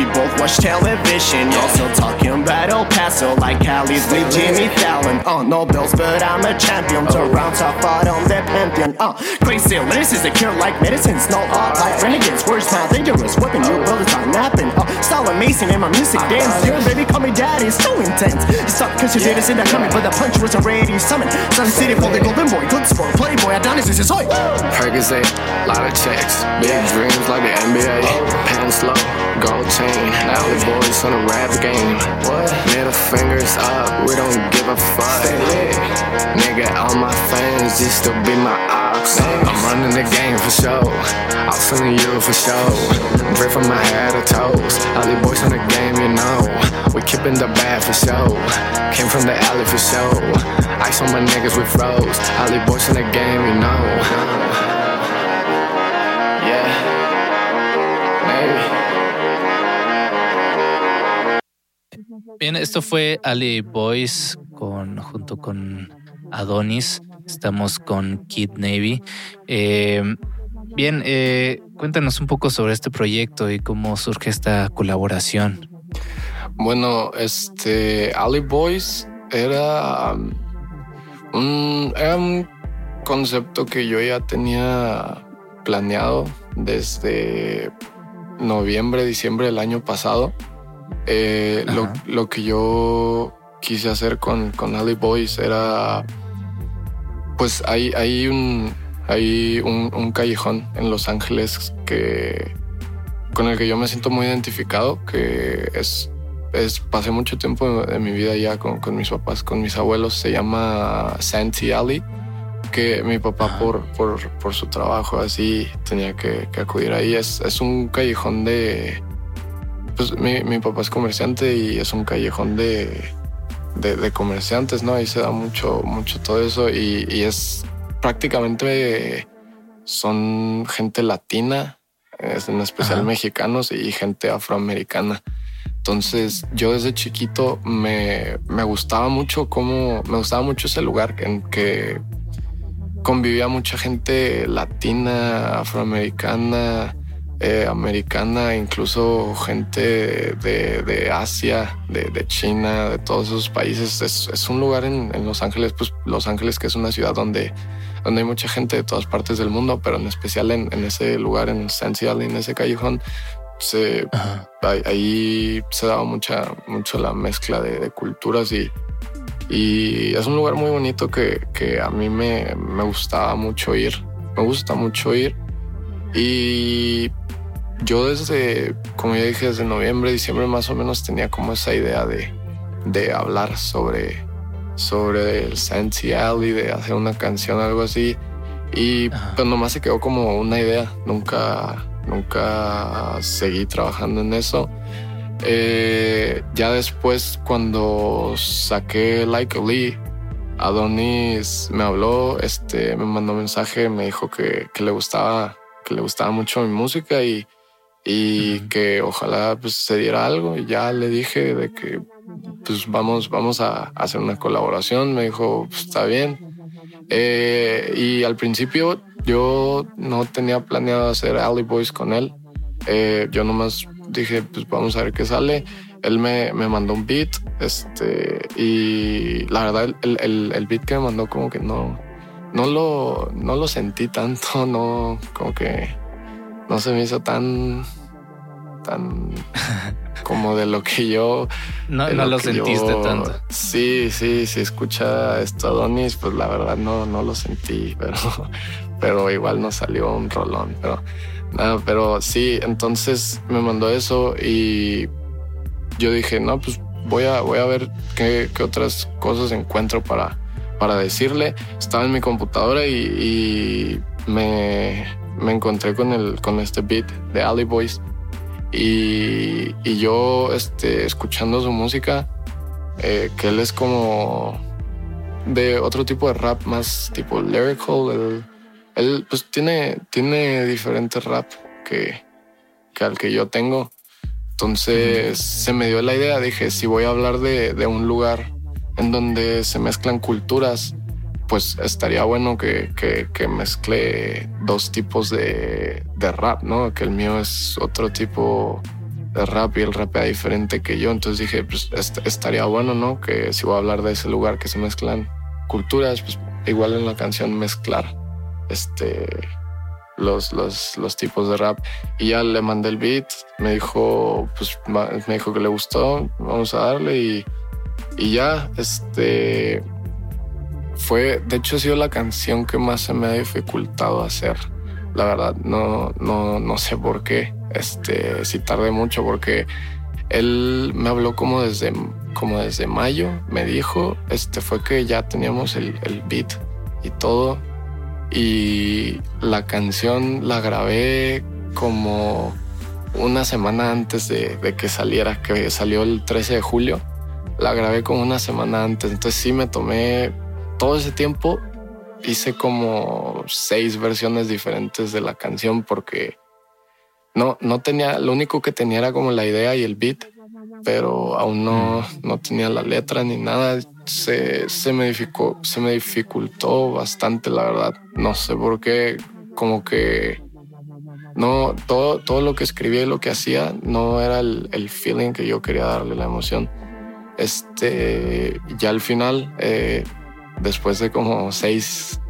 We both watch television. Also talking about El Paso like Cali's with Jimmy Fallon. Uh, no bills, but I'm a champion. Toronto fought on the pantheon. Uh, crazy, this is a cure like medicines. No art like renegades. Words not dangerous. Weapon you bullets are napping. Uh, style amazing and my music dance. Your baby call me daddy. So intense. You suck cause you didn't see that coming, but the punch was already summoned. Sun City for the golden boy. Good sport. Playboy. Adonis is his hoy. Percocet, lot of checks, big dreams like the NBA. Pants low, gold chain, alley boys on the rap game. What? Middle fingers up, we don't give a fuck. Nigga, all my fans used to be my ops. I'm running the game for sure. I'm feeling you for sure. Drip from my head to toes. Alley boys on the game, you know. We keeping the bad for sure. Came from the alley for sure. Ice on my niggas, we froze. Alley boys in the game, you know. Bien, esto fue Ali Boys con, junto con Adonis. Estamos con Kid Navy. Eh, bien, eh, cuéntanos un poco sobre este proyecto y cómo surge esta colaboración. Bueno, este Ali Boys era um, un, era un concepto que yo ya tenía planeado desde noviembre, diciembre del año pasado. Eh, lo, lo que yo quise hacer con, con Ali Boys era, pues hay, hay un, hay un, un callejón en Los Ángeles que con el que yo me siento muy identificado, que es es, pasé mucho tiempo de mi vida ya con, con mis papás, con mis abuelos. Se llama Santee Alley, que mi papá Ajá. por, por, por su trabajo así tenía que, que acudir ahí. Es, es un callejón de... Pues mi, mi papá es comerciante y es un callejón de, de, de comerciantes, ¿no? Ahí se da mucho, mucho todo eso y, y es prácticamente son gente latina, es en especial Ajá. mexicanos y gente afroamericana. Entonces yo desde chiquito me, me gustaba mucho cómo, me gustaba mucho ese lugar en que convivía mucha gente latina, afroamericana, eh, americana, incluso gente de, de Asia, de, de China, de todos esos países. Es, es un lugar en, en Los Ángeles, pues Los Ángeles que es una ciudad donde, donde hay mucha gente de todas partes del mundo, pero en especial en, en ese lugar, en Sensi Alley, en ese callejón, se, ahí se daba mucha, mucho la mezcla de, de culturas y, y es un lugar muy bonito que, que a mí me, me gustaba mucho ir. Me gusta mucho ir. Y yo desde, como ya dije, desde noviembre, diciembre más o menos tenía como esa idea de, de hablar sobre, sobre el Santi Alley, de hacer una canción, algo así. Y Ajá. pues nomás se quedó como una idea. Nunca, nunca seguí trabajando en eso. Eh, ya después, cuando saqué Like Lee, Adonis me habló, este, me mandó mensaje, me dijo que, que le gustaba, que le gustaba mucho mi música y, y que ojalá pues, se diera algo. Y ya le dije de que pues vamos, vamos a hacer una colaboración. Me dijo, pues, está bien. Eh, y al principio yo no tenía planeado hacer Alley Boys con él. Eh, yo nomás dije, pues vamos a ver qué sale. Él me, me mandó un beat, este, y la verdad, el, el, el, beat que me mandó, como que no, no lo, no lo sentí tanto, no, como que no se me hizo tan, tan como de lo que yo. No, no lo sentiste tanto. Sí, sí, si escucha esto Adonis, pues la verdad no, no lo sentí, pero, pero igual no salió un rolón, pero nada, pero sí, entonces me mandó eso y yo dije, no, pues voy a, voy a ver qué, qué otras cosas encuentro para, para decirle. Estaba en mi computadora y, me, me, encontré con, el, con este beat de Alley Boys y, y yo este, escuchando su música, eh, que él es como de otro tipo de rap más tipo lyrical. Él, pues tiene, tiene diferente rap que, que al que yo tengo. Entonces se me dio la idea, dije, si voy a hablar de, de un lugar en donde se mezclan culturas, pues estaría bueno que, que, que mezcle dos tipos de, de, rap, ¿no? Que el mío es otro tipo de rap y el rapea diferente que yo. Entonces dije, pues estaría bueno, ¿no? Que si voy a hablar de ese lugar que se mezclan culturas, pues igual en la canción mezclar este los, los, los tipos de rap. Y ya le mandé el beat, me dijo, pues me dijo que le gustó, vamos a darle y, y ya, este, fue, de hecho ha sido la canción que más se me ha dificultado hacer. La verdad, no, no, no sé por qué, este, si tardé mucho porque él me habló como desde, como desde mayo, me dijo, este, fue que ya teníamos el, el beat y todo y la canción la grabé como una semana antes de, que saliera, que salió el 13 de julio. La grabé como una semana antes, entonces sí me tomé todo ese tiempo. Hice como seis versiones diferentes de la canción porque no, no tenía, lo único que tenía era como la idea y el beat, pero aún no, no tenía la letra ni nada se, se, me dificó, se me dificultó bastante, la verdad. No sé por qué, como que no, todo, todo lo que escribía y lo que hacía no era el feeling que yo quería darle, la emoción. Este, ya al final, eh, después de como seis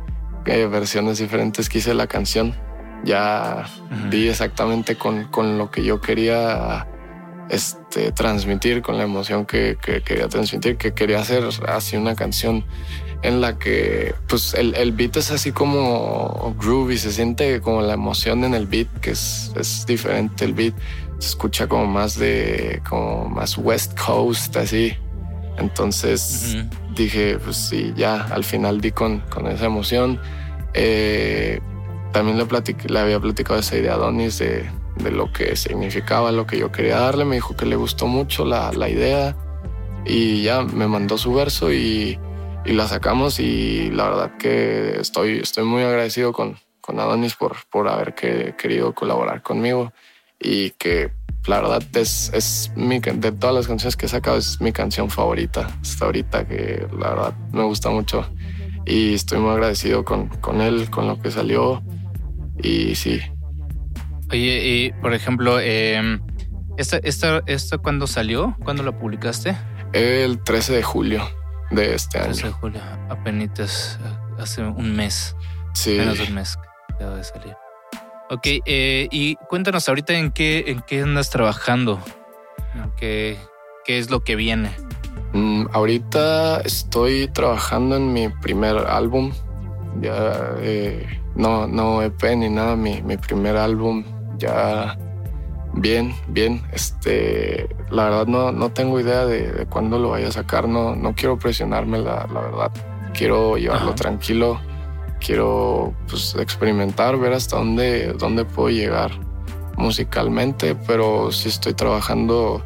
eh, versiones diferentes que hice la canción, ya vi exactamente con, con lo que yo quería este, transmitir, con la emoción que, quería transmitir, que quería hacer así una canción en la que pues el, el, beat es así como groovy, se siente como la emoción en el beat, que es, es diferente el beat, se escucha como más de, como más West Coast, así. Entonces dije, pues sí, ya al final di con, con esa emoción. Eh, también le, le había platicado esa idea a Donis de, de lo que significaba, lo que yo quería darle. Me dijo que le gustó mucho la, la idea y ya me mandó su verso y, y, la sacamos y la verdad que estoy, estoy muy agradecido con, con Adonis por, por haber que, querido colaborar conmigo y que la verdad es, es mi, de todas las canciones que he sacado es mi canción favorita hasta ahorita que la verdad me gusta mucho y estoy muy agradecido con, con él, con lo que salió y sí, Oye, y por ejemplo, eh, ¿esta, esta, esta cuándo salió? ¿Cuándo la publicaste? El 13 de julio de este año. 13 de julio, apenas hace un mes. Sí. Menos de un mes que acaba de salir. Ok, eh, y cuéntanos ahorita en qué, en qué andas trabajando. ¿Qué, qué es lo que viene? Mm, ahorita estoy trabajando en mi primer álbum. Ya eh, no, no EP ni nada, mi, mi primer álbum ya bien, bien. Este, la verdad no, no tengo idea de, cuándo lo vaya a sacar. No, no quiero presionarme, la, la verdad. Quiero llevarlo tranquilo. Quiero pues, experimentar, ver hasta dónde, dónde puedo llegar musicalmente, pero sí estoy trabajando,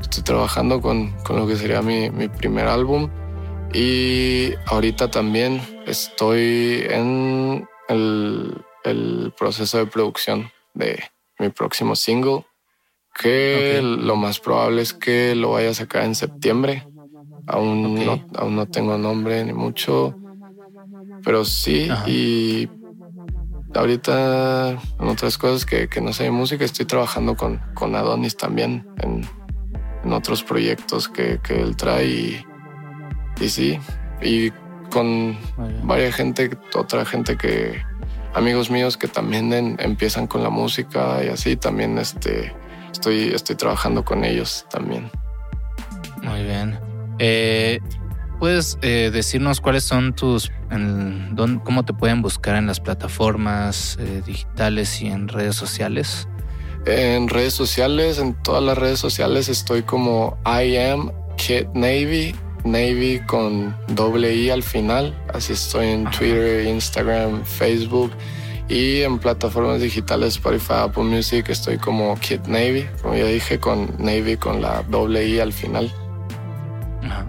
estoy trabajando con, con lo que sería mi, mi primer álbum. Y ahorita también estoy en el, el proceso de producción de mi próximo single, que lo más probable es que lo vaya a sacar en septiembre. Aún, no, aún no tengo nombre ni mucho, pero sí, y ahorita en otras cosas que, que no sé de música, estoy trabajando con, con Adonis también en, en otros proyectos que, que él trae y, y sí, y con varias gente, otra gente que, amigos míos que también en- empiezan con la música y así, también este, estoy, estoy trabajando con ellos también. Muy bien. Eh, ¿Puedes eh, decirnos cuáles son tus, en, cómo te pueden buscar en las plataformas eh, digitales y en redes sociales? En redes sociales, en todas las redes sociales estoy como I am Kid Navy, Navy con doble I al final. Así estoy en Twitter, Instagram, Facebook y en plataformas digitales Spotify, Apple Music estoy como Kid Navy, como ya dije, con Navy con la doble I al final. Ajá.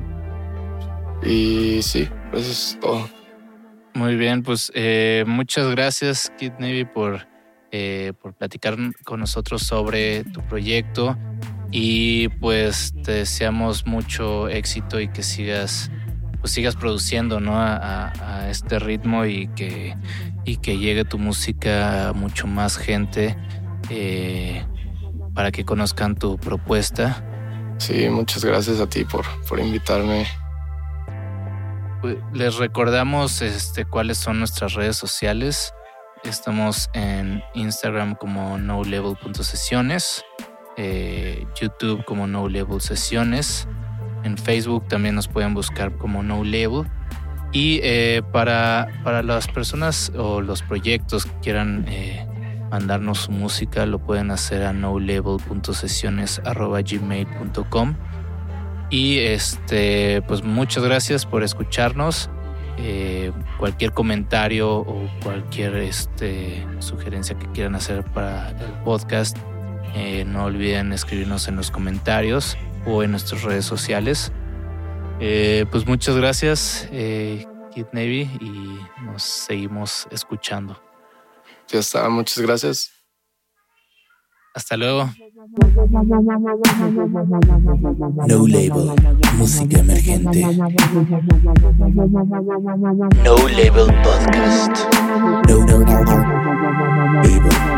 Y sí, eso es todo. Muy bien, pues eh, muchas gracias, Kid Navy, por, eh, por platicar con nosotros sobre tu proyecto. Y pues te deseamos mucho éxito y que sigas, pues sigas produciendo ¿no? a, a- a este ritmo y que, y que llegue tu música a mucho más gente eh, para que conozcan tu propuesta. Sí, muchas gracias a ti por, por invitarme. Pues, Les recordamos este, cuáles son nuestras redes sociales. Estamos en Instagram como nolevel.sesiones, eh, YouTube como No en Facebook también nos pueden buscar como No Level. Y eh, para, para las personas o los proyectos que quieran eh, mandarnos su música, lo pueden hacer a nolevel.sesiones.gmail.com. Y este, pues muchas gracias por escucharnos. Eh, cualquier comentario o cualquier este, sugerencia que quieran hacer para el podcast, eh, no olviden escribirnos en los comentarios o en nuestras redes sociales. Eh, pues muchas gracias, eh, Kid Navy, y nos seguimos escuchando. Ya está, muchas gracias. Hasta luego. No Label, música emergente. No Label Podcast. No, no, no, no. Label.